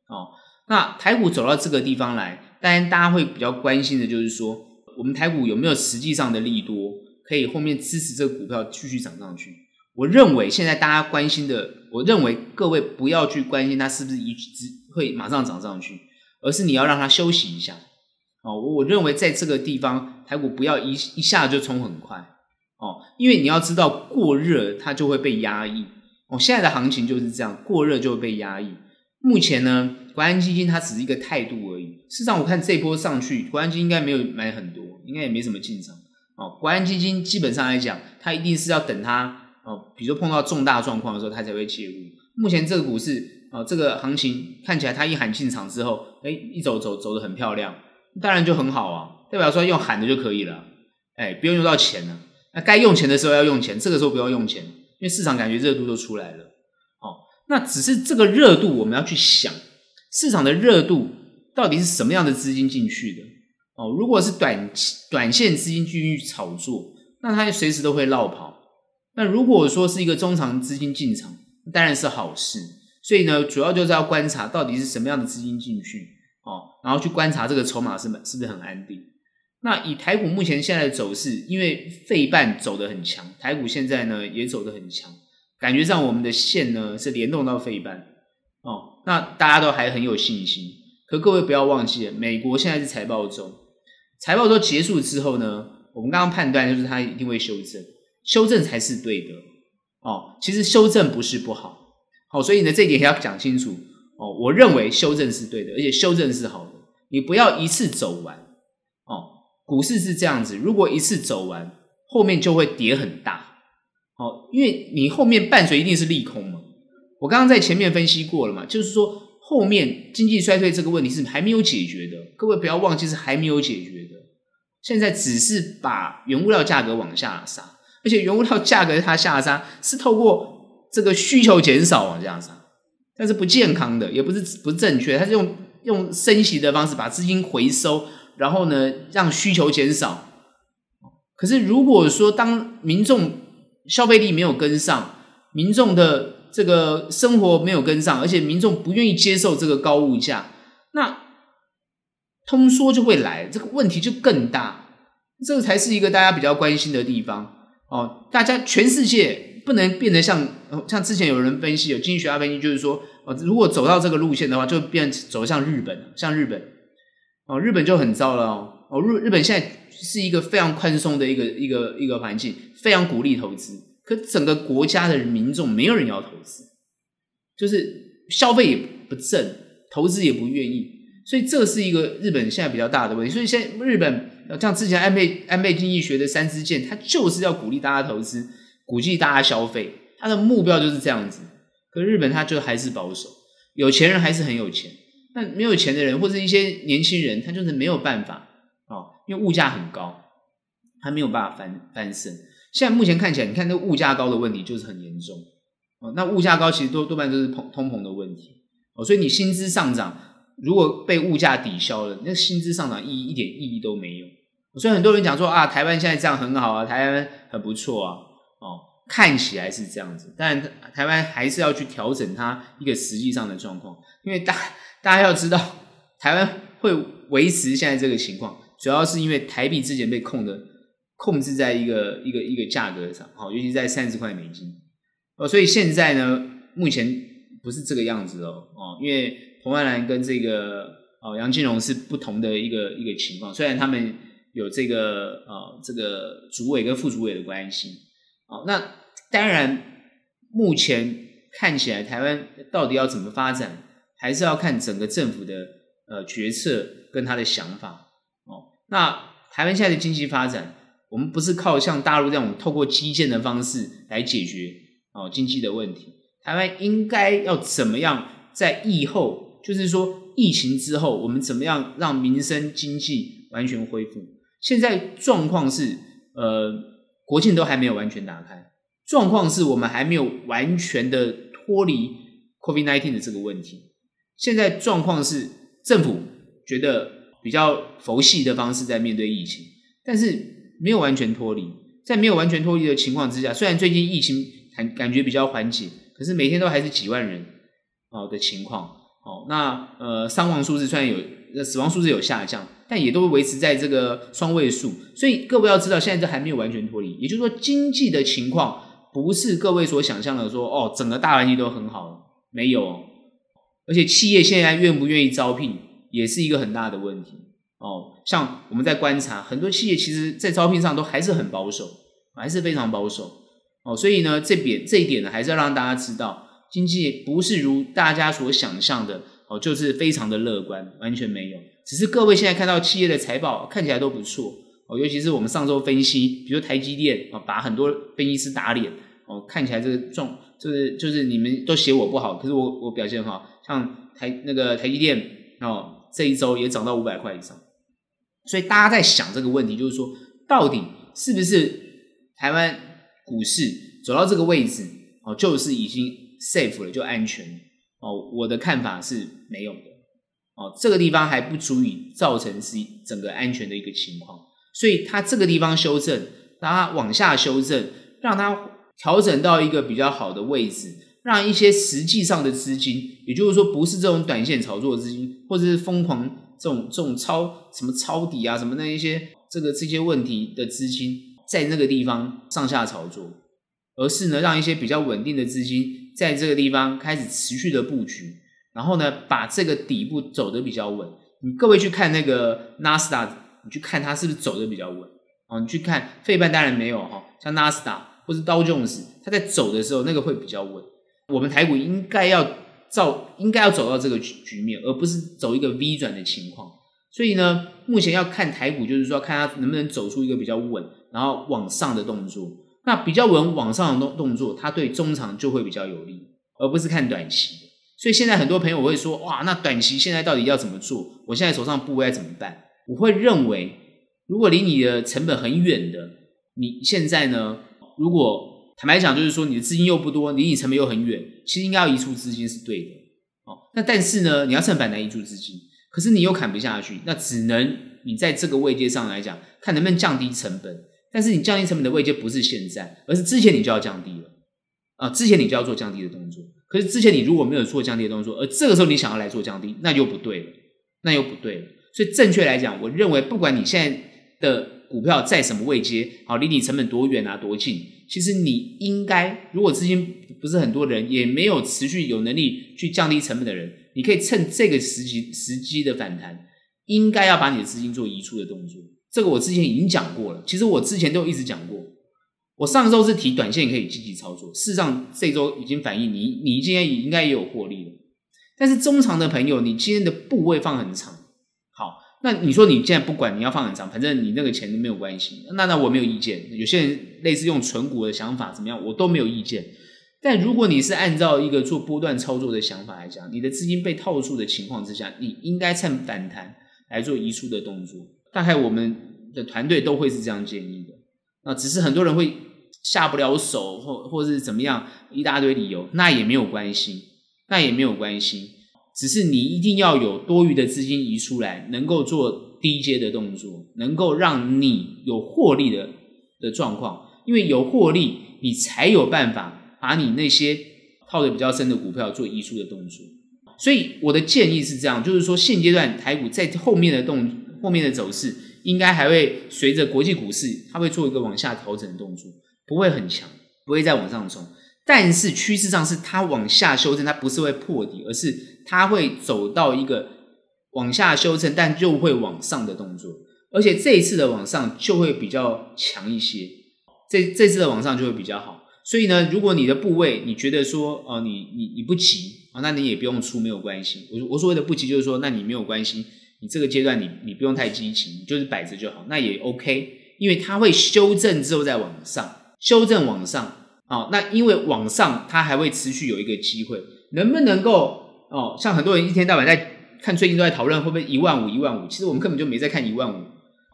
哦，那台股走到这个地方来，当然大家会比较关心的就是说，我们台股有没有实际上的利多，可以后面支持这个股票继续涨上去？我认为现在大家关心的，我认为各位不要去关心它是不是一直会马上涨上去，而是你要让它休息一下。哦，我认为在这个地方台股不要一一下就冲很快哦，因为你要知道过热它就会被压抑。哦，现在的行情就是这样，过热就会被压抑。目前呢，国安基金它只是一个态度而已。事实上，我看这波上去，国安基金应该没有买很多，应该也没什么进场。哦，国安基金基本上来讲，它一定是要等它。哦，比如说碰到重大状况的时候，它才会介入。目前这个股市，哦，这个行情看起来，它一喊进场之后，哎，一走走走得很漂亮，当然就很好啊，代表说用喊的就可以了，哎，不用用到钱了。那该用钱的时候要用钱，这个时候不要用钱，因为市场感觉热度都出来了。哦，那只是这个热度，我们要去想，市场的热度到底是什么样的资金进去的？哦，如果是短短线资金进去炒作，那它随时都会落跑。那如果说是一个中长资金进场，当然是好事。所以呢，主要就是要观察到底是什么样的资金进去，哦，然后去观察这个筹码是是不是很安定。那以台股目前现在的走势，因为费半走得很强，台股现在呢也走得很强，感觉上我们的线呢是联动到费半，哦，那大家都还很有信心。可各位不要忘记了，美国现在是财报周，财报周结束之后呢，我们刚刚判断就是它一定会修正。修正才是对的哦，其实修正不是不好，好，所以呢，这一点要讲清楚哦。我认为修正是对的，而且修正是好的。你不要一次走完。股市是这样子，如果一次走完，后面就会跌很大哦，因为你后面伴随一定是利空嘛。我刚刚在前面分析过了嘛，就是说后面经济衰退这个问题是还没有解决的，各位不要忘记是还没有解决的。现在只是把原物料价格往下杀。而且原物料价格它下杀是透过这个需求减少往下杀，但是不健康的，也不是不正确，它是用用升息的方式把资金回收，然后呢让需求减少。可是如果说当民众消费力没有跟上，民众的这个生活没有跟上，而且民众不愿意接受这个高物价，那通缩就会来，这个问题就更大，这个才是一个大家比较关心的地方。哦，大家全世界不能变得像像之前有人分析，有经济学家分析，就是说，哦，如果走到这个路线的话，就变走向日本，像日本，哦，日本就很糟了哦，哦，日日本现在是一个非常宽松的一个一个一个环境，非常鼓励投资，可整个国家的民众没有人要投资，就是消费也不振，投资也不愿意，所以这是一个日本现在比较大的问题，所以现在日本。像之前安倍安倍经济学的三支箭，它就是要鼓励大家投资，鼓励大家消费，它的目标就是这样子。可日本它就还是保守，有钱人还是很有钱，那没有钱的人或者一些年轻人，他就是没有办法哦，因为物价很高，他没有办法翻翻身。现在目前看起来，你看这物价高的问题就是很严重哦。那物价高其实多多半都是通通膨的问题哦，所以你薪资上涨，如果被物价抵消了，那薪资上涨意义一点意义都没有。所以很多人讲说啊，台湾现在这样很好啊，台湾很不错啊，哦，看起来是这样子，但台湾还是要去调整它一个实际上的状况，因为大大家要知道，台湾会维持现在这个情况，主要是因为台币之前被控的控制在一个一个一个价格上，好，尤其在三十块美金，哦，所以现在呢，目前不是这个样子哦，哦，因为彭淮南跟这个哦杨金龙是不同的一个一个情况，虽然他们有这个呃这个主委跟副主委的关系，好，那当然目前看起来台湾到底要怎么发展，还是要看整个政府的呃决策跟他的想法哦。那台湾现在的经济发展，我们不是靠像大陆这种透过基建的方式来解决哦经济的问题，台湾应该要怎么样在疫后，就是说疫情之后，我们怎么样让民生经济完全恢复？现在状况是，呃，国庆都还没有完全打开，状况是我们还没有完全的脱离 COVID-19 的这个问题。现在状况是政府觉得比较佛系的方式在面对疫情，但是没有完全脱离。在没有完全脱离的情况之下，虽然最近疫情感感觉比较缓解，可是每天都还是几万人哦的情况。哦，那呃，伤亡数字虽然有，死亡数字有下降。但也都维持在这个双位数，所以各位要知道，现在这还没有完全脱离。也就是说，经济的情况不是各位所想象的说，哦，整个大环境都很好，没有。而且企业现在愿不愿意招聘，也是一个很大的问题。哦，像我们在观察，很多企业其实在招聘上都还是很保守，还是非常保守。哦，所以呢，这边这一点呢，还是要让大家知道，经济不是如大家所想象的，哦，就是非常的乐观，完全没有。只是各位现在看到企业的财报看起来都不错哦，尤其是我们上周分析，比如台积电啊，把很多分析师打脸哦，看起来这个状就是就是你们都写我不好，可是我我表现好，像台那个台积电哦，这一周也涨到五百块以上，所以大家在想这个问题，就是说到底是不是台湾股市走到这个位置哦，就是已经 safe 了，就安全哦？我的看法是没有的。哦，这个地方还不足以造成是整个安全的一个情况，所以它这个地方修正，让它往下修正，让它调整到一个比较好的位置，让一些实际上的资金，也就是说不是这种短线炒作的资金，或者是疯狂这种这种抄什么抄底啊什么那一些这个这些问题的资金，在那个地方上下炒作，而是呢让一些比较稳定的资金在这个地方开始持续的布局。然后呢，把这个底部走得比较稳。你各位去看那个纳斯达，你去看它是不是走得比较稳？哦，你去看费半当然没有哈，像纳斯达或是道琼斯，它在走的时候那个会比较稳。我们台股应该要照，应该要走到这个局局面，而不是走一个 V 转的情况。所以呢，目前要看台股，就是说看它能不能走出一个比较稳，然后往上的动作。那比较稳往上的动动作，它对中长就会比较有利，而不是看短期。所以现在很多朋友会说，哇，那短期现在到底要怎么做？我现在手上部位该怎么办？我会认为，如果离你的成本很远的，你现在呢，如果坦白讲，就是说你的资金又不多，离你成本又很远，其实应该要移出资金是对的。哦，那但是呢，你要趁反弹移出资金，可是你又砍不下去，那只能你在这个位阶上来讲，看能不能降低成本。但是你降低成本的位阶不是现在，而是之前你就要降低了啊，之前你就要做降低的动作。可是之前你如果没有做降低的动作，而这个时候你想要来做降低，那又不对了，那又不对了。所以正确来讲，我认为不管你现在的股票在什么位阶，好，离你成本多远啊，多近，其实你应该，如果资金不是很多人，也没有持续有能力去降低成本的人，你可以趁这个时机时机的反弹，应该要把你的资金做移出的动作。这个我之前已经讲过了，其实我之前都一直讲过。我上周是提短线可以积极操作，事实上这周已经反映你，你今天应该也有获利了。但是中长的朋友，你今天的部位放很长，那你说你现在不管你要放很长，反正你那个钱都没有关系，那那我没有意见。有些人类似用存股的想法怎么样，我都没有意见。但如果你是按照一个做波段操作的想法来讲，你的资金被套住的情况之下，你应该趁反弹来做移出的动作。大概我们的团队都会是这样建议的。那只是很多人会下不了手，或或是怎么样，一大堆理由，那也没有关系，那也没有关系。只是你一定要有多余的资金移出来，能够做低阶的动作，能够让你有获利的的状况，因为有获利，你才有办法。把你那些套的比较深的股票做移出的动作，所以我的建议是这样，就是说现阶段台股在后面的动后面的走势，应该还会随着国际股市，它会做一个往下调整的动作，不会很强，不会再往上冲，但是趋势上是它往下修正，它不是会破底，而是它会走到一个往下修正，但就会往上的动作，而且这一次的往上就会比较强一些，这这次的往上就会比较好。所以呢，如果你的部位你觉得说，哦，你你你不急啊，那你也不用出，没有关系。我我所谓的不急，就是说，那你没有关系，你这个阶段你你不用太积极，你就是摆着就好，那也 OK。因为它会修正之后再往上，修正往上，哦，那因为往上它还会持续有一个机会，能不能够哦？像很多人一天到晚在看，最近都在讨论会不会一万五一万五，其实我们根本就没在看一万五，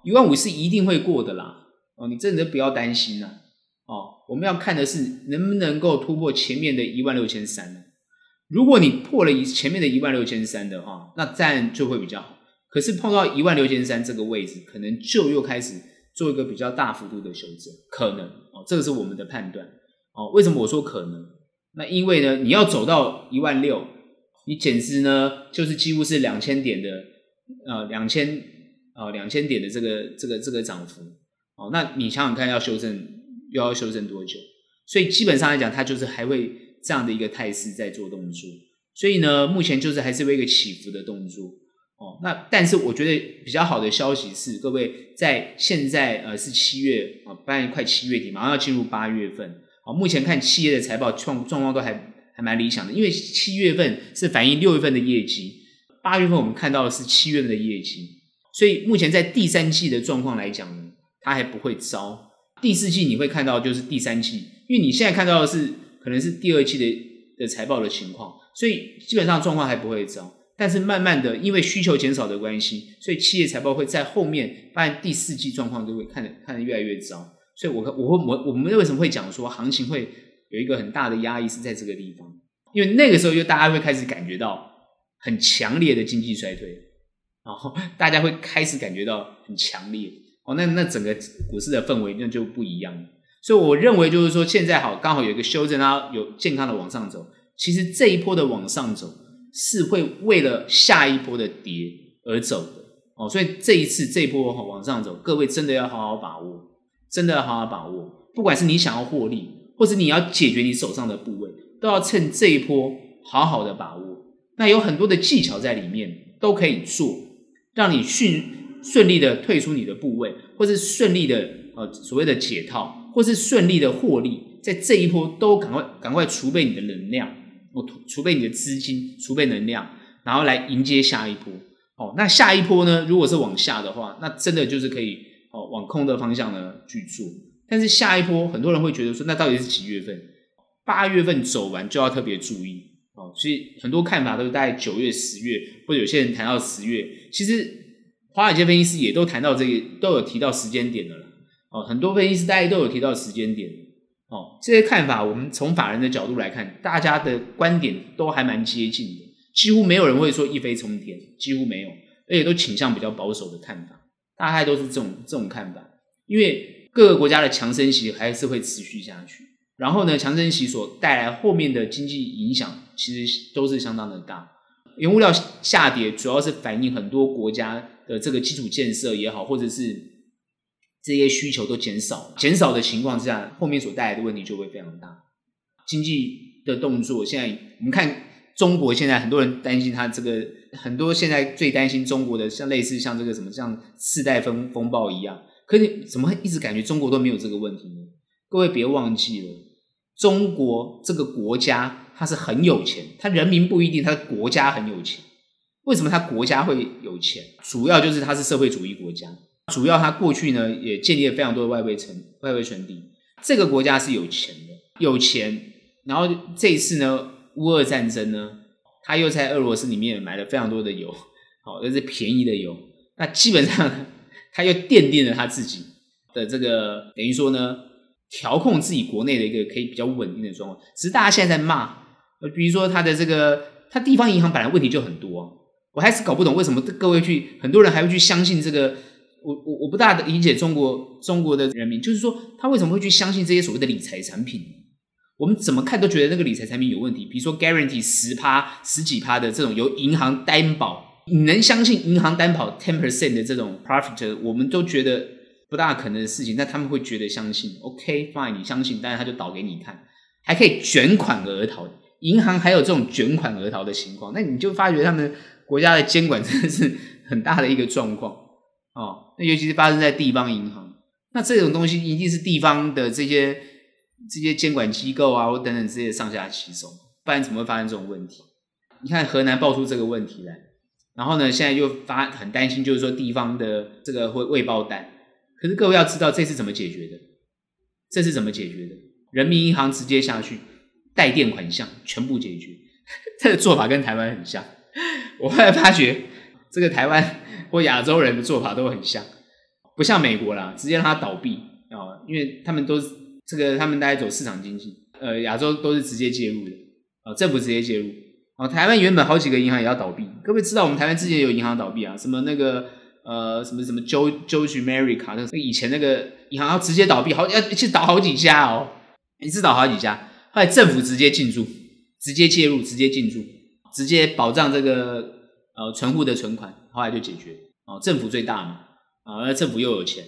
一万五是一定会过的啦，哦，你真的不要担心啦。哦，我们要看的是能不能够突破前面的一万六千三。如果你破了前面的一万六千三的话，那这样就会比较好。可是碰到一万六千三这个位置，可能就又开始做一个比较大幅度的修正，可能哦，这个是我们的判断哦。为什么我说可能？那因为呢，你要走到一万六，你简直呢就是几乎是两千点的呃两千呃两千点的这个这个这个涨幅哦。那你想想看，要修正。又要修正多久？所以基本上来讲，它就是还会这样的一个态势在做动作。所以呢，目前就是还是为一个起伏的动作哦。那但是我觉得比较好的消息是，各位在现在呃是七月啊，半夜快七月底，马上要进入八月份。哦，目前看企业的财报状状况都还还蛮理想的，因为七月份是反映六月份的业绩，八月份我们看到的是七月份的业绩，所以目前在第三季的状况来讲呢，它还不会糟。第四季你会看到就是第三季，因为你现在看到的是可能是第二季的的财报的情况，所以基本上状况还不会糟。但是慢慢的，因为需求减少的关系，所以企业财报会在后面，发现第四季状况就会看得看得越来越糟。所以我，我我我我们为什么会讲说行情会有一个很大的压抑是在这个地方？因为那个时候就大家会开始感觉到很强烈的经济衰退，然后大家会开始感觉到很强烈。哦，那那整个股市的氛围那就不一样了。所以我认为就是说，现在好刚好有一个修正啊，有健康的往上走。其实这一波的往上走是会为了下一波的跌而走的。哦，所以这一次这一波往上走，各位真的要好好把握，真的好好把握。不管是你想要获利，或是你要解决你手上的部位，都要趁这一波好好的把握。那有很多的技巧在里面都可以做，让你迅。顺利的退出你的部位，或是顺利的呃所谓的解套，或是顺利的获利，在这一波都赶快赶快储备你的能量，我储备你的资金，储备能量，然后来迎接下一波。哦，那下一波呢？如果是往下的话，那真的就是可以哦往空的方向呢去做。但是下一波，很多人会觉得说，那到底是几月份？八月份走完就要特别注意哦。所以很多看法都是大概九月、十月，或者有些人谈到十月，其实。华尔街分析师也都谈到这个，都有提到时间点的了。哦，很多分析师大家都有提到时间点。哦，这些看法，我们从法人的角度来看，大家的观点都还蛮接近的，几乎没有人会说一飞冲天，几乎没有，而且都倾向比较保守的看法，大概都是这种这种看法。因为各个国家的强升息还是会持续下去，然后呢，强升息所带来后面的经济影响，其实都是相当的大。原物料下跌，主要是反映很多国家的这个基础建设也好，或者是这些需求都减少，减少的情况之下，后面所带来的问题就会非常大。经济的动作，现在我们看中国，现在很多人担心它这个，很多现在最担心中国的，像类似像这个什么像次贷风风暴一样，可是怎么一直感觉中国都没有这个问题呢？各位别忘记了，中国这个国家。它是很有钱，它人民不一定，它的国家很有钱。为什么它国家会有钱？主要就是它是社会主义国家，主要它过去呢也建立了非常多的外汇存外汇存底。这个国家是有钱的，有钱。然后这一次呢，乌俄战争呢，他又在俄罗斯里面买了非常多的油，好，这是便宜的油。那基本上，他又奠定了他自己的这个等于说呢，调控自己国内的一个可以比较稳定的状况。只是大家现在在骂，比如说他的这个，他地方银行本来问题就很多。我还是搞不懂为什么各位去很多人还会去相信这个，我我我不大的理解中国中国的人民，就是说他为什么会去相信这些所谓的理财产品？我们怎么看都觉得那个理财产品有问题，比如说 guarantee 十趴十几趴的这种由银行担保，你能相信银行担保 ten percent 的这种 profit，我们都觉得不大可能的事情，但他们会觉得相信。OK fine，你相信，但是他就倒给你看，还可以卷款而逃，银行还有这种卷款而逃的情况，那你就发觉他们。国家的监管真的是很大的一个状况哦，那尤其是发生在地方银行，那这种东西一定是地方的这些这些监管机构啊，或等等这些上下其手，不然怎么会发生这种问题？你看河南爆出这个问题来，然后呢，现在又发很担心，就是说地方的这个会未爆弹。可是各位要知道，这次怎么解决的？这是怎么解决的？人民银行直接下去代垫款项，全部解决。这个做法跟台湾很像。我后来发觉，这个台湾或亚洲人的做法都很像，不像美国啦，直接让它倒闭啊，因为他们都这个，他们大概走市场经济，呃，亚洲都是直接介入的啊，政府直接介入啊。台湾原本好几个银行也要倒闭，各位知道我们台湾之前有银行倒闭啊，什么那个呃，什么什么 George America 那个以前那个银行要直接倒闭，好要去倒好几家哦，一次倒好几家，后来政府直接进驻，直接介入，直接进驻。直接保障这个呃存户的存款，后来就解决哦。政府最大嘛，啊，那政府又有钱，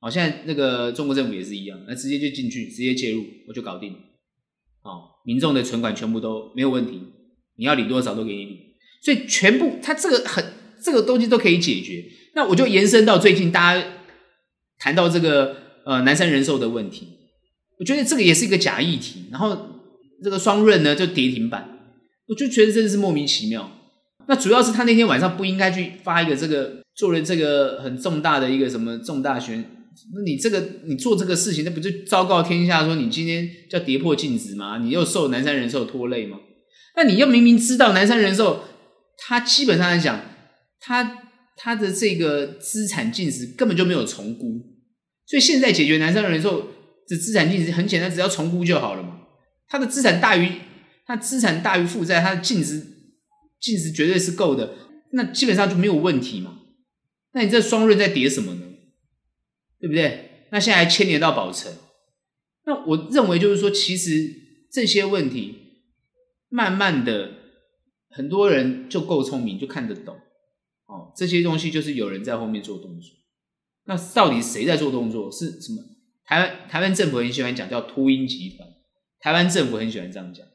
好，现在那个中国政府也是一样，那直接就进去，直接介入，我就搞定。哦，民众的存款全部都没有问题，你要领多少都给你领，所以全部它这个很这个东西都可以解决。那我就延伸到最近大家谈到这个呃南山人寿的问题，我觉得这个也是一个假议题，然后这个双润呢就跌停板。我就觉得真的是莫名其妙。那主要是他那天晚上不应该去发一个这个做了这个很重大的一个什么重大宣，那你这个你做这个事情，那不就昭告天下说你今天叫跌破净值吗？你又受南山人寿拖累吗？那你又明明知道南山人寿，他基本上来讲，他他的这个资产净值根本就没有重估，所以现在解决南山人寿的资产净值很简单，只要重估就好了嘛。他的资产大于。他资产大于负债，他的净值净值绝对是够的，那基本上就没有问题嘛。那你这双润在叠什么呢？对不对？那现在还牵连到保诚，那我认为就是说，其实这些问题，慢慢的，很多人就够聪明，就看得懂。哦，这些东西就是有人在后面做动作。那到底谁在做动作？是什么？台湾台湾政府很喜欢讲叫秃鹰集团，台湾政府很喜欢这样讲。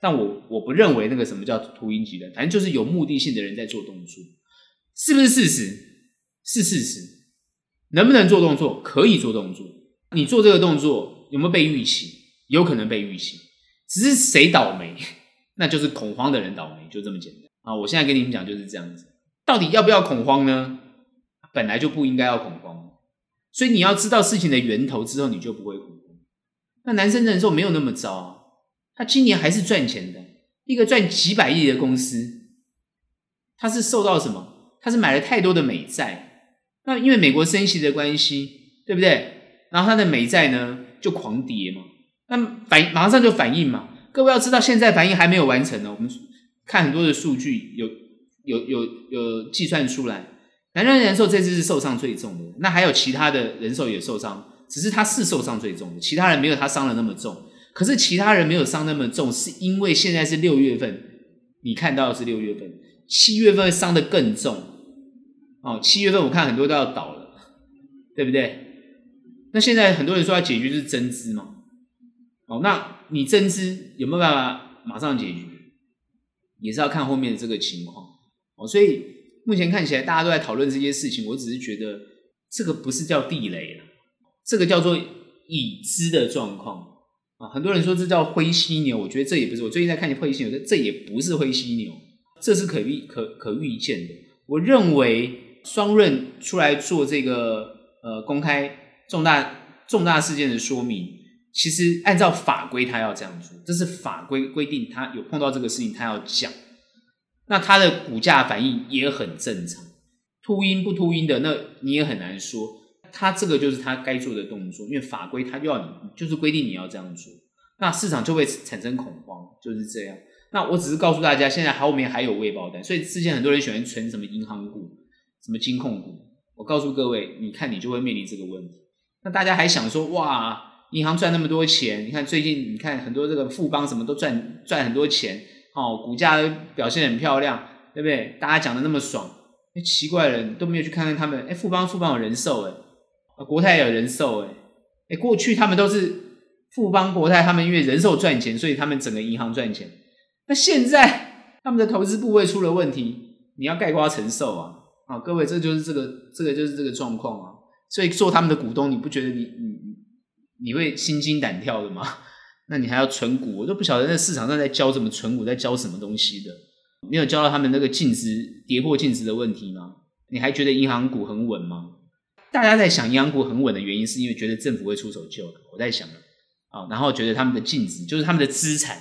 但我我不认为那个什么叫秃鹰集团，反正就是有目的性的人在做动作，是不是事实？是事实。能不能做动作？可以做动作。你做这个动作有没有被预期？有可能被预期，只是谁倒霉？那就是恐慌的人倒霉，就这么简单啊！我现在跟你们讲就是这样子。到底要不要恐慌呢？本来就不应该要恐慌，所以你要知道事情的源头之后，你就不会恐慌。那南山人寿没有那么糟啊。他今年还是赚钱的，一个赚几百亿的公司，他是受到什么？他是买了太多的美债，那因为美国升息的关系，对不对？然后他的美债呢就狂跌嘛，那反马上就反应嘛。各位要知道，现在反应还没有完成呢。我们看很多的数据，有有有有计算出来，南山人寿这次是受伤最重的，那还有其他的人寿也受伤，只是他是受伤最重的，其他人没有他伤的那么重。可是其他人没有伤那么重，是因为现在是六月份，你看到的是六月份，七月份伤的更重哦。七月份我看很多都要倒了，对不对？那现在很多人说要解决就是增资嘛，哦，那你增资有没有办法马上解决？也是要看后面的这个情况哦。所以目前看起来大家都在讨论这些事情，我只是觉得这个不是叫地雷了，这个叫做已知的状况。啊，很多人说这叫灰犀牛，我觉得这也不是。我最近在看灰犀牛，这这也不是灰犀牛。这是可预可可预见的。我认为双润出来做这个呃公开重大重大事件的说明，其实按照法规他要这样做，这是法规规定他有碰到这个事情他要讲。那他的股价反应也很正常，秃鹰不秃鹰的，那你也很难说。他这个就是他该做的动作，因为法规他要你，就是规定你要这样做，那市场就会产生恐慌，就是这样。那我只是告诉大家，现在后面还有未爆单，所以之前很多人喜欢存什么银行股、什么金控股。我告诉各位，你看你就会面临这个问题。那大家还想说，哇，银行赚那么多钱，你看最近你看很多这个富邦什么都赚赚很多钱，哦，股价表现很漂亮，对不对？大家讲的那么爽，哎，奇怪了，都没有去看看他们，哎，富邦富邦有人寿，哎。国泰有人寿哎，哎，过去他们都是富邦、国泰，他们因为人寿赚钱，所以他们整个银行赚钱。那现在他们的投资部位出了问题，你要概括承受啊！啊，各位，这就是这个，这个就是这个状况啊！所以做他们的股东，你不觉得你你你你会心惊胆跳的吗？那你还要存股，我都不晓得那市场上在教什么存股，在教什么东西的？没有教到他们那个净值跌破净值的问题吗？你还觉得银行股很稳吗？大家在想银行股很稳的原因，是因为觉得政府会出手救的。我在想啊，然后觉得他们的净值，就是他们的资产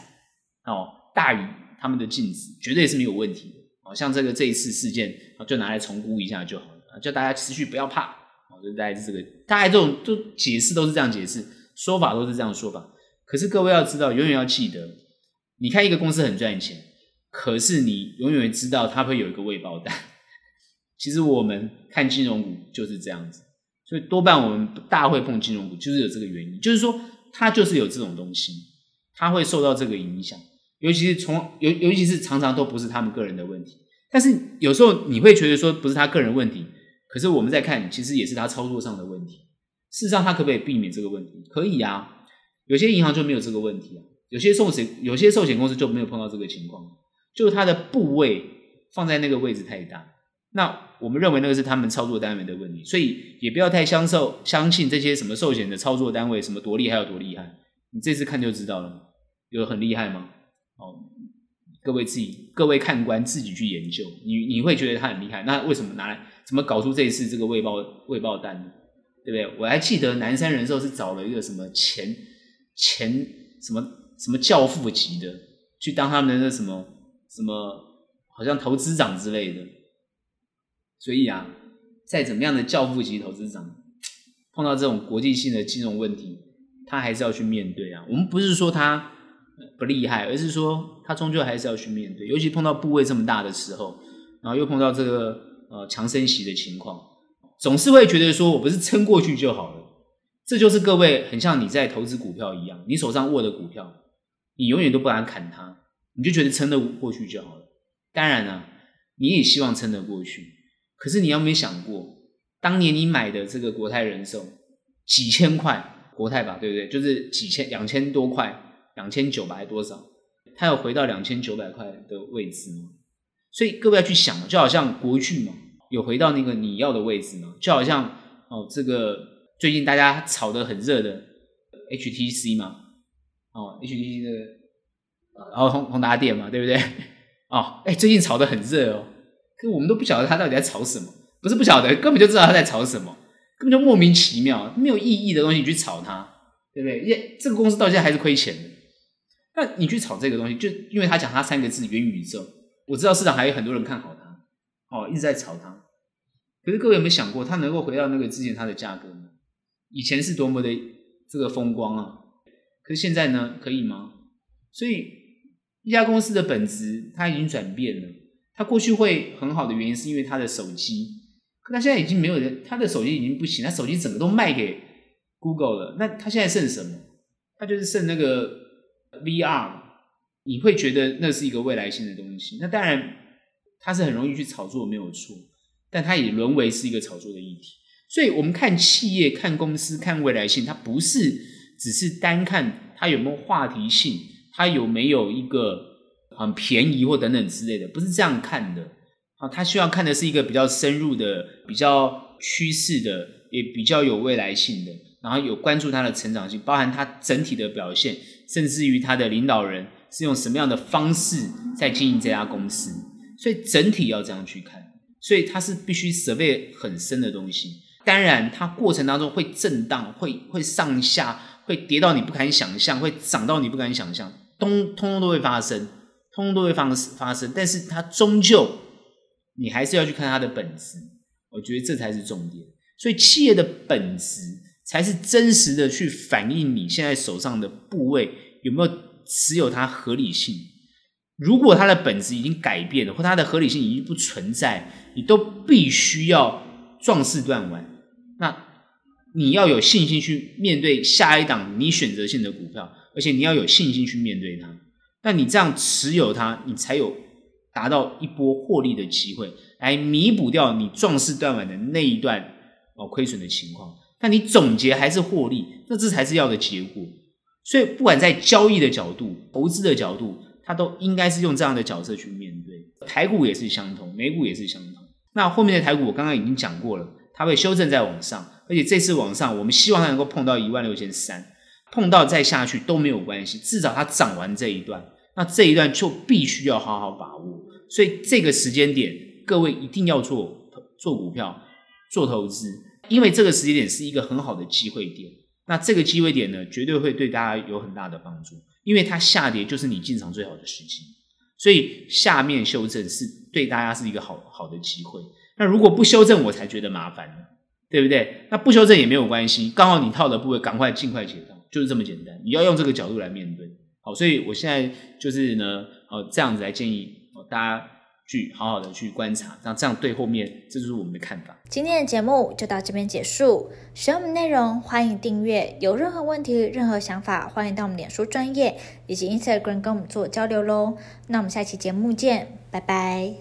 哦，大于他们的净值，绝对是没有问题的。哦，像这个这一次事件，就拿来重估一下就好了，叫大家持续不要怕。哦，就大概是这个，大概这种都解释都是这样解释，说法都是这样说法。可是各位要知道，永远要记得，你看一个公司很赚钱，可是你永远知道它会有一个未爆弹。其实我们看金融股就是这样子，所以多半我们不大会碰金融股，就是有这个原因，就是说它就是有这种东西，它会受到这个影响，尤其是从尤尤其是常常都不是他们个人的问题，但是有时候你会觉得说不是他个人问题，可是我们在看，其实也是他操作上的问题。事实上，他可不可以避免这个问题？可以啊，有些银行就没有这个问题啊，有些寿险有些寿险公司就没有碰到这个情况，就是它的部位放在那个位置太大。那我们认为那个是他们操作单位的问题，所以也不要太相受相信这些什么寿险的操作单位什么多厉害有多厉害，你这次看就知道了，有很厉害吗？哦，各位自己各位看官自己去研究，你你会觉得他很厉害，那为什么拿来怎么搞出这一次这个未爆未爆弹呢？对不对？我还记得南山人寿是找了一个什么前前什么什么教父级的去当他们的那什么什么好像投资长之类的。所以啊，再怎么样的教父级投资长，碰到这种国际性的金融问题，他还是要去面对啊。我们不是说他不厉害，而是说他终究还是要去面对。尤其碰到部位这么大的时候，然后又碰到这个呃强升息的情况，总是会觉得说我不是撑过去就好了。这就是各位很像你在投资股票一样，你手上握的股票，你永远都不敢砍它，你就觉得撑得过去就好了。当然了啊，你也希望撑得过去。可是你有没有想过，当年你买的这个国泰人寿几千块国泰吧，对不对？就是几千两千多块，两千九百多少？它有回到两千九百块的位置吗？所以各位要去想，就好像国剧嘛，有回到那个你要的位置吗？就好像哦，这个最近大家炒得很热的 HTC 嘛，哦，HTC 的，然后宏宏达电嘛，对不对？哦，哎，最近炒得很热哦。可我们都不晓得他到底在炒什么，不是不晓得，根本就知道他在炒什么，根本就莫名其妙，没有意义的东西你去炒它，对不对？耶这个公司到现在还是亏钱的，那你去炒这个东西，就因为他讲他三个字元宇宙，我知道市场还有很多人看好它，哦，一直在炒它。可是各位有没有想过，它能够回到那个之前它的价格吗？以前是多么的这个风光啊！可是现在呢，可以吗？所以一家公司的本质它已经转变了。他过去会很好的原因是因为他的手机，可他现在已经没有人，他的手机已经不行，他手机整个都卖给 Google 了。那他现在剩什么？他就是剩那个 VR，你会觉得那是一个未来性的东西。那当然，它是很容易去炒作，没有错，但它也沦为是一个炒作的议题。所以我们看企业、看公司、看未来性，它不是只是单看它有没有话题性，它有没有一个。很便宜或等等之类的，不是这样看的。好，他需要看的是一个比较深入的、比较趋势的，也比较有未来性的，然后有关注它的成长性，包含它整体的表现，甚至于他的领导人是用什么样的方式在经营这家公司。所以整体要这样去看，所以它是必须涉猎很深的东西。当然，它过程当中会震荡，会会上下，会跌到你不敢想象，会涨到你不敢想象，通通通都会发生，通通都会发发生。但是它终究，你还是要去看它的本质。我觉得这才是重点。所以企业的本质才是真实的去反映你现在手上的部位有没有持有它合理性。如果它的本质已经改变了，或它的合理性已经不存在，你都必须要壮士断腕。那你要有信心去面对下一档你选择性的股票，而且你要有信心去面对它。那你这样持有它，你才有达到一波获利的机会，来弥补掉你壮士断腕的那一段哦亏损的情况。但你总结还是获利，那这才是要的结果。所以不管在交易的角度、投资的角度。它都应该是用这样的角色去面对，台股也是相同，美股也是相同。那后面的台股我刚刚已经讲过了，它会修正再往上，而且这次往上，我们希望它能够碰到一万六千三，碰到再下去都没有关系，至少它涨完这一段，那这一段就必须要好好把握。所以这个时间点，各位一定要做做股票、做投资，因为这个时间点是一个很好的机会点。那这个机会点呢，绝对会对大家有很大的帮助。因为它下跌就是你进场最好的时机，所以下面修正是对大家是一个好好的机会。那如果不修正，我才觉得麻烦呢，对不对？那不修正也没有关系，刚好你套的部位赶快尽快解套，就是这么简单。你要用这个角度来面对，好，所以我现在就是呢，哦，这样子来建议大家。去好好的去观察，那这样对后面，这就是我们的看法。今天的节目就到这边结束。喜欢我们内容，欢迎订阅。有任何问题、任何想法，欢迎到我们脸书专业以及 Instagram 跟我们做交流喽。那我们下期节目见，拜拜。